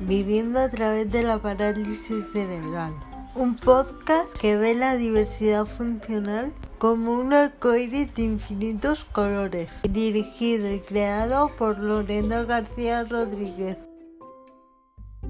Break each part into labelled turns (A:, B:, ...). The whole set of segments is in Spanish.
A: Viviendo a través de la parálisis cerebral. Un podcast que ve la diversidad funcional como un arcoíris de infinitos colores, dirigido y creado por Lorena García Rodríguez.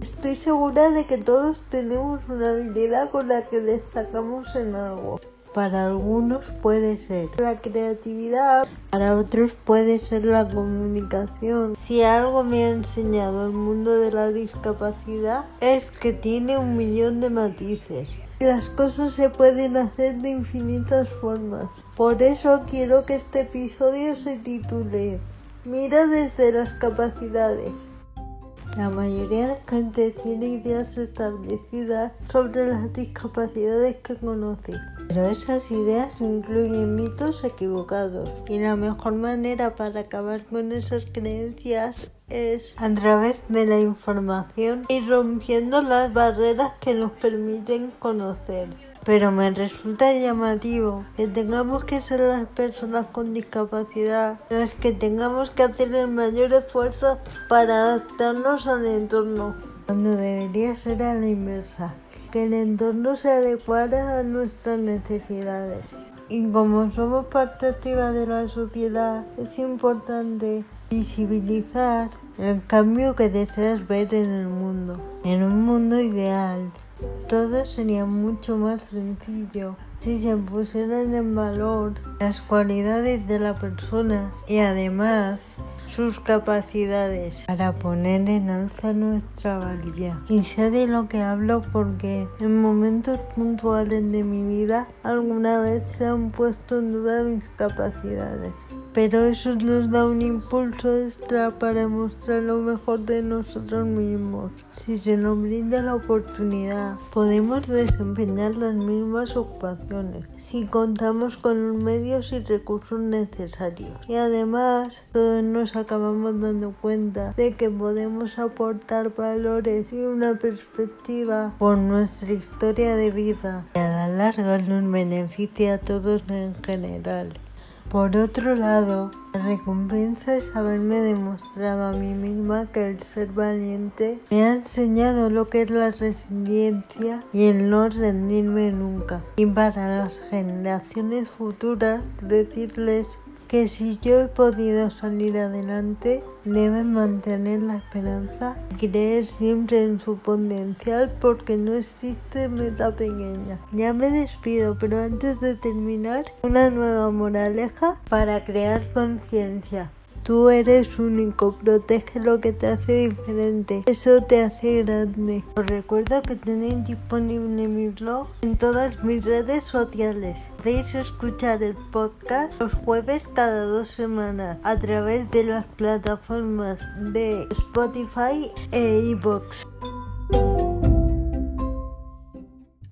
A: Estoy segura de que todos tenemos una habilidad con la que destacamos en algo. Para algunos puede ser la creatividad, para otros puede ser la comunicación. Si algo me ha enseñado el mundo de la discapacidad es que tiene un millón de matices. Las cosas se pueden hacer de infinitas formas. Por eso quiero que este episodio se titule Mira desde las capacidades. La mayoría de gente tiene ideas establecidas sobre las discapacidades que conoce, pero esas ideas incluyen mitos equivocados. Y la mejor manera para acabar con esas creencias es a través de la información y rompiendo las barreras que nos permiten conocer pero me resulta llamativo que tengamos que ser las personas con discapacidad las que tengamos que hacer el mayor esfuerzo para adaptarnos al entorno, cuando debería ser a la inversa, que el entorno se adecuara a nuestras necesidades. Y como somos parte activa de la sociedad, es importante visibilizar el cambio que deseas ver en el mundo, en un mundo ideal todo sería mucho más sencillo si se pusieran en valor las cualidades de la persona y además sus capacidades para poner en alza nuestra valía. Y sé de lo que hablo porque en momentos puntuales de mi vida alguna vez se han puesto en duda mis capacidades. Pero eso nos da un impulso extra para mostrar lo mejor de nosotros mismos. Si se nos brinda la oportunidad, podemos desempeñar las mismas ocupaciones si contamos con los medios y recursos necesarios. Y además, todos nos acabamos dando cuenta de que podemos aportar valores y una perspectiva por nuestra historia de vida que a la larga nos beneficia a todos en general. Por otro lado, la recompensa es haberme demostrado a mí misma que el ser valiente me ha enseñado lo que es la resiliencia y el no rendirme nunca. Y para las generaciones futuras decirles que si yo he podido salir adelante, deben mantener la esperanza creer siempre en su potencial porque no existe meta pequeña. Ya me despido, pero antes de terminar, una nueva moraleja para crear conciencia. Tú eres único, protege lo que te hace diferente, eso te hace grande. Os recuerdo que tenéis disponible mi blog en todas mis redes sociales. Podéis escuchar el podcast los jueves cada dos semanas a través de las plataformas de Spotify e iBox.